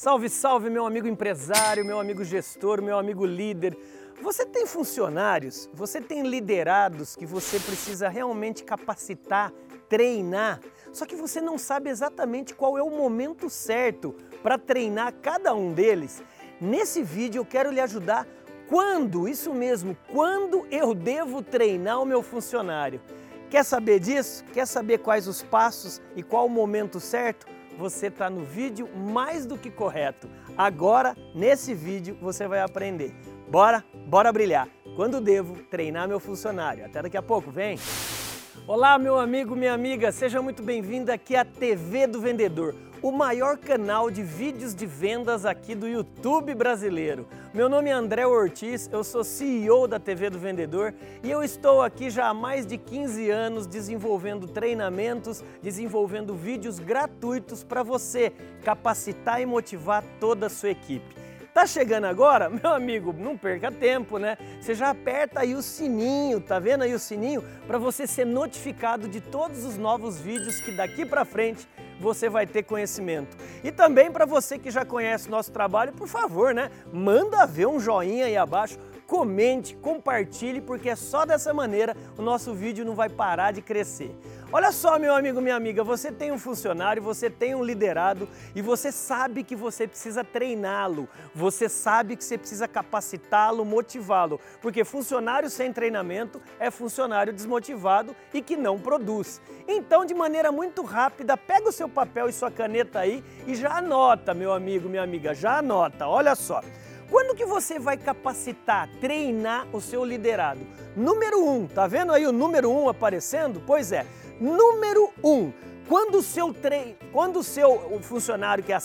Salve, salve, meu amigo empresário, meu amigo gestor, meu amigo líder. Você tem funcionários, você tem liderados que você precisa realmente capacitar, treinar, só que você não sabe exatamente qual é o momento certo para treinar cada um deles. Nesse vídeo eu quero lhe ajudar quando, isso mesmo, quando eu devo treinar o meu funcionário. Quer saber disso? Quer saber quais os passos e qual o momento certo? Você está no vídeo mais do que correto. Agora, nesse vídeo, você vai aprender. Bora, bora brilhar. Quando devo treinar meu funcionário? Até daqui a pouco, vem! Olá, meu amigo, minha amiga, seja muito bem-vindo aqui à TV do Vendedor, o maior canal de vídeos de vendas aqui do YouTube brasileiro. Meu nome é André Ortiz, eu sou CEO da TV do Vendedor e eu estou aqui já há mais de 15 anos desenvolvendo treinamentos, desenvolvendo vídeos gratuitos para você capacitar e motivar toda a sua equipe. Tá chegando agora? Meu amigo, não perca tempo, né? Você já aperta aí o sininho, tá vendo aí o sininho? Para você ser notificado de todos os novos vídeos que daqui para frente você vai ter conhecimento. E também para você que já conhece nosso trabalho, por favor, né? Manda ver um joinha aí abaixo comente, compartilhe, porque é só dessa maneira o nosso vídeo não vai parar de crescer. Olha só, meu amigo, minha amiga, você tem um funcionário, você tem um liderado e você sabe que você precisa treiná-lo, você sabe que você precisa capacitá-lo, motivá-lo, porque funcionário sem treinamento é funcionário desmotivado e que não produz. Então, de maneira muito rápida, pega o seu papel e sua caneta aí e já anota, meu amigo, minha amiga, já anota. Olha só. Que você vai capacitar, treinar o seu liderado? Número um, tá vendo aí o número um aparecendo? Pois é, número um, quando o seu, tre... Quando o seu funcionário que é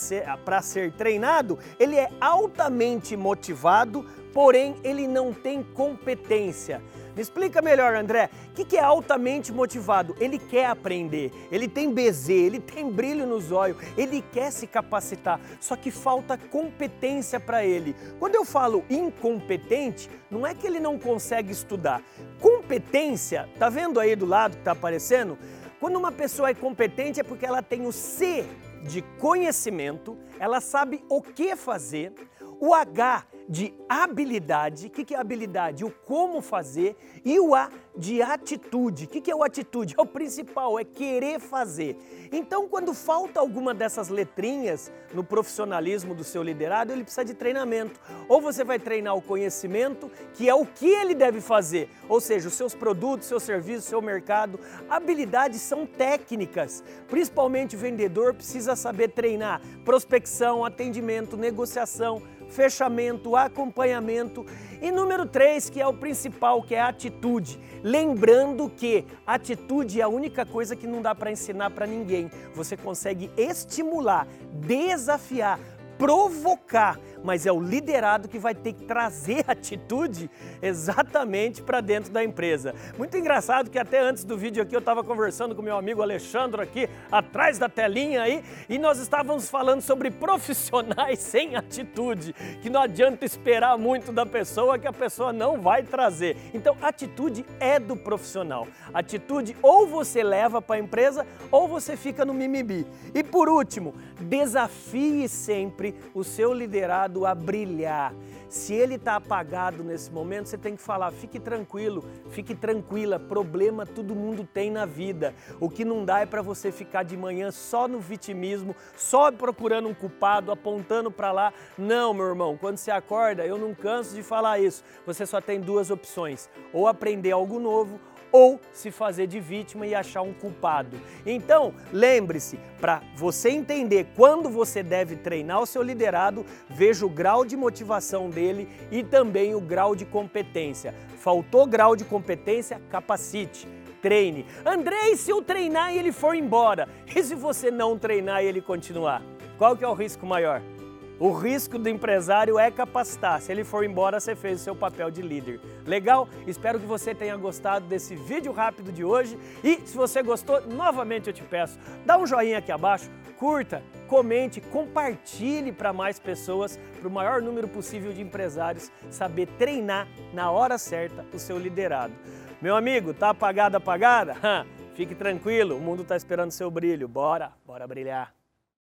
para ser treinado, ele é altamente motivado, porém ele não tem competência. Me explica melhor, André. O que, é altamente motivado? Ele quer aprender, ele tem bezê, ele tem brilho nos olhos, ele quer se capacitar, só que falta competência para ele. Quando eu falo incompetente, não é que ele não consegue estudar. Competência, tá vendo aí do lado que está aparecendo? Quando uma pessoa é competente é porque ela tem o C de conhecimento, ela sabe o que fazer, o H de habilidade, o que, é habilidade? O como fazer, e o A de atitude. O que, que é o atitude? É o principal, é querer fazer. Então, quando falta alguma dessas letrinhas no profissionalismo do seu liderado, ele precisa de treinamento. Ou você vai treinar o conhecimento, que é o que ele deve fazer, ou seja, os seus produtos, seu serviço, seu mercado. Habilidades são técnicas, principalmente o vendedor precisa saber treinar prospecção, atendimento, negociação fechamento, acompanhamento. E número três, que é o principal, que é a atitude. Lembrando que atitude é a única coisa que não dá para ensinar para ninguém. Você consegue estimular, desafiar, provocar mas é o liderado que vai ter que trazer atitude exatamente para dentro da empresa. Muito engraçado que até antes do vídeo aqui eu estava conversando com meu amigo Alexandre aqui atrás da telinha aí e nós estávamos falando sobre profissionais sem atitude, que não adianta esperar muito da pessoa que a pessoa não vai trazer. Então, atitude é do profissional. Atitude ou você leva para a empresa ou você fica no mimimi. E por último, desafie sempre o seu liderado a brilhar. Se ele está apagado nesse momento, você tem que falar: fique tranquilo, fique tranquila. Problema todo mundo tem na vida. O que não dá é para você ficar de manhã só no vitimismo, só procurando um culpado, apontando para lá. Não, meu irmão, quando você acorda, eu não canso de falar isso. Você só tem duas opções: ou aprender algo novo ou se fazer de vítima e achar um culpado. Então, lembre-se, para você entender quando você deve treinar o seu liderado, veja o grau de motivação dele e também o grau de competência. Faltou grau de competência? Capacite treine. Andrei, se eu treinar e ele for embora? E se você não treinar e ele continuar? Qual que é o risco maior? O risco do empresário é capacitar. Se ele for embora, você fez o seu papel de líder. Legal? Espero que você tenha gostado desse vídeo rápido de hoje. E se você gostou, novamente eu te peço, dá um joinha aqui abaixo, curta, comente, compartilhe para mais pessoas, para o maior número possível de empresários saber treinar na hora certa o seu liderado. Meu amigo, tá apagada, apagada? Fique tranquilo, o mundo está esperando seu brilho. Bora, bora brilhar.